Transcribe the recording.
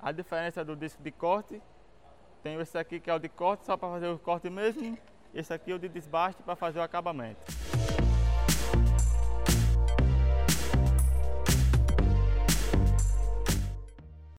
A diferença do disco de corte, tem esse aqui que é o de corte só para fazer o corte mesmo, esse aqui é o de desbaste para fazer o acabamento.